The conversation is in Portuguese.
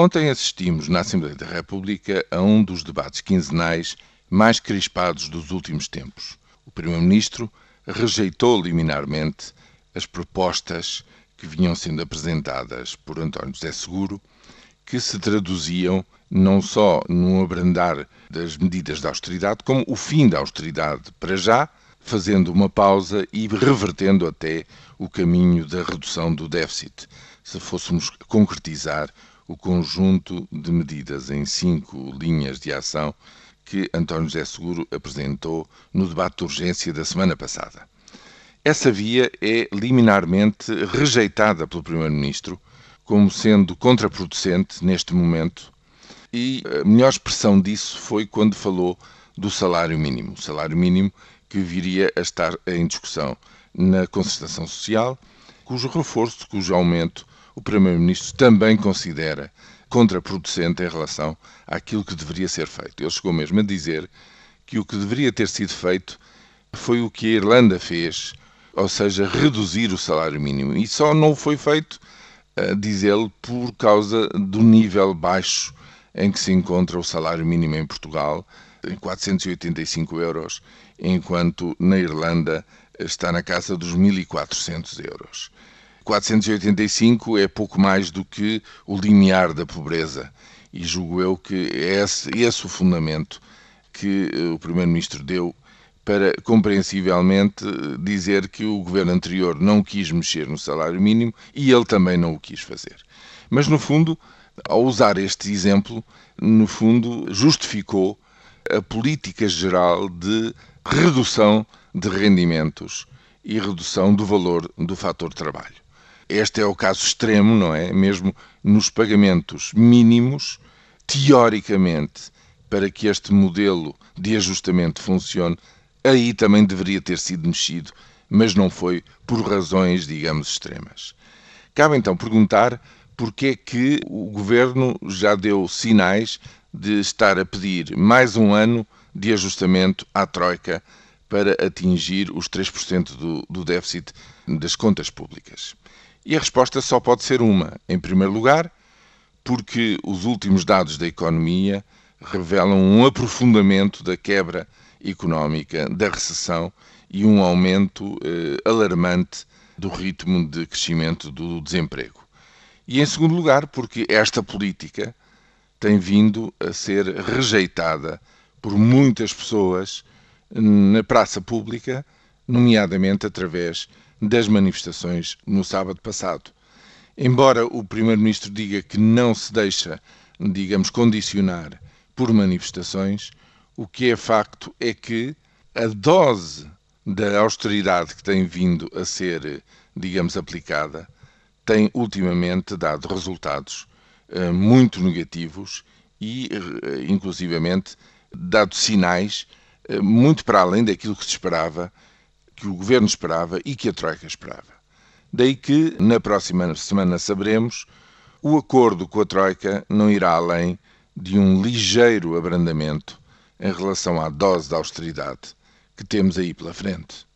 Ontem assistimos na Assembleia da República a um dos debates quinzenais mais crispados dos últimos tempos. O Primeiro-Ministro rejeitou liminarmente as propostas que vinham sendo apresentadas por António José Seguro, que se traduziam não só no abrandar das medidas de austeridade, como o fim da austeridade para já, fazendo uma pausa e revertendo até o caminho da redução do déficit. Se fôssemos concretizar o conjunto de medidas em cinco linhas de ação que António José Seguro apresentou no debate de urgência da semana passada. Essa via é liminarmente rejeitada pelo Primeiro-Ministro como sendo contraproducente neste momento, e a melhor expressão disso foi quando falou do salário mínimo. O salário mínimo que viria a estar em discussão na concertação social, cujo reforço, cujo aumento o Primeiro-Ministro também considera contraproducente em relação àquilo que deveria ser feito. Ele chegou mesmo a dizer que o que deveria ter sido feito foi o que a Irlanda fez, ou seja, reduzir o salário mínimo. E só não foi feito, diz ele, por causa do nível baixo em que se encontra o salário mínimo em Portugal, em 485 euros, enquanto na Irlanda está na casa dos 1.400 euros. 485 é pouco mais do que o limiar da pobreza. E julgo eu que é esse, esse o fundamento que eh, o Primeiro-Ministro deu para, compreensivelmente, dizer que o governo anterior não quis mexer no salário mínimo e ele também não o quis fazer. Mas, no fundo, ao usar este exemplo, no fundo, justificou a política geral de redução de rendimentos e redução do valor do fator trabalho. Este é o caso extremo, não é? Mesmo nos pagamentos mínimos, teoricamente, para que este modelo de ajustamento funcione, aí também deveria ter sido mexido, mas não foi por razões, digamos, extremas. Cabe então perguntar porque é que o governo já deu sinais de estar a pedir mais um ano de ajustamento à Troika para atingir os 3% do, do déficit das contas públicas. E a resposta só pode ser uma. Em primeiro lugar, porque os últimos dados da economia revelam um aprofundamento da quebra económica, da recessão e um aumento eh, alarmante do ritmo de crescimento do desemprego. E em segundo lugar, porque esta política tem vindo a ser rejeitada por muitas pessoas na praça pública, nomeadamente através das manifestações no sábado passado. Embora o Primeiro-Ministro diga que não se deixa, digamos, condicionar por manifestações, o que é facto é que a dose da austeridade que tem vindo a ser, digamos, aplicada tem ultimamente dado resultados uh, muito negativos e, uh, inclusivamente, dado sinais uh, muito para além daquilo que se esperava que o governo esperava e que a Troika esperava. Daí que, na próxima semana, saberemos, o acordo com a Troika não irá além de um ligeiro abrandamento em relação à dose de austeridade que temos aí pela frente.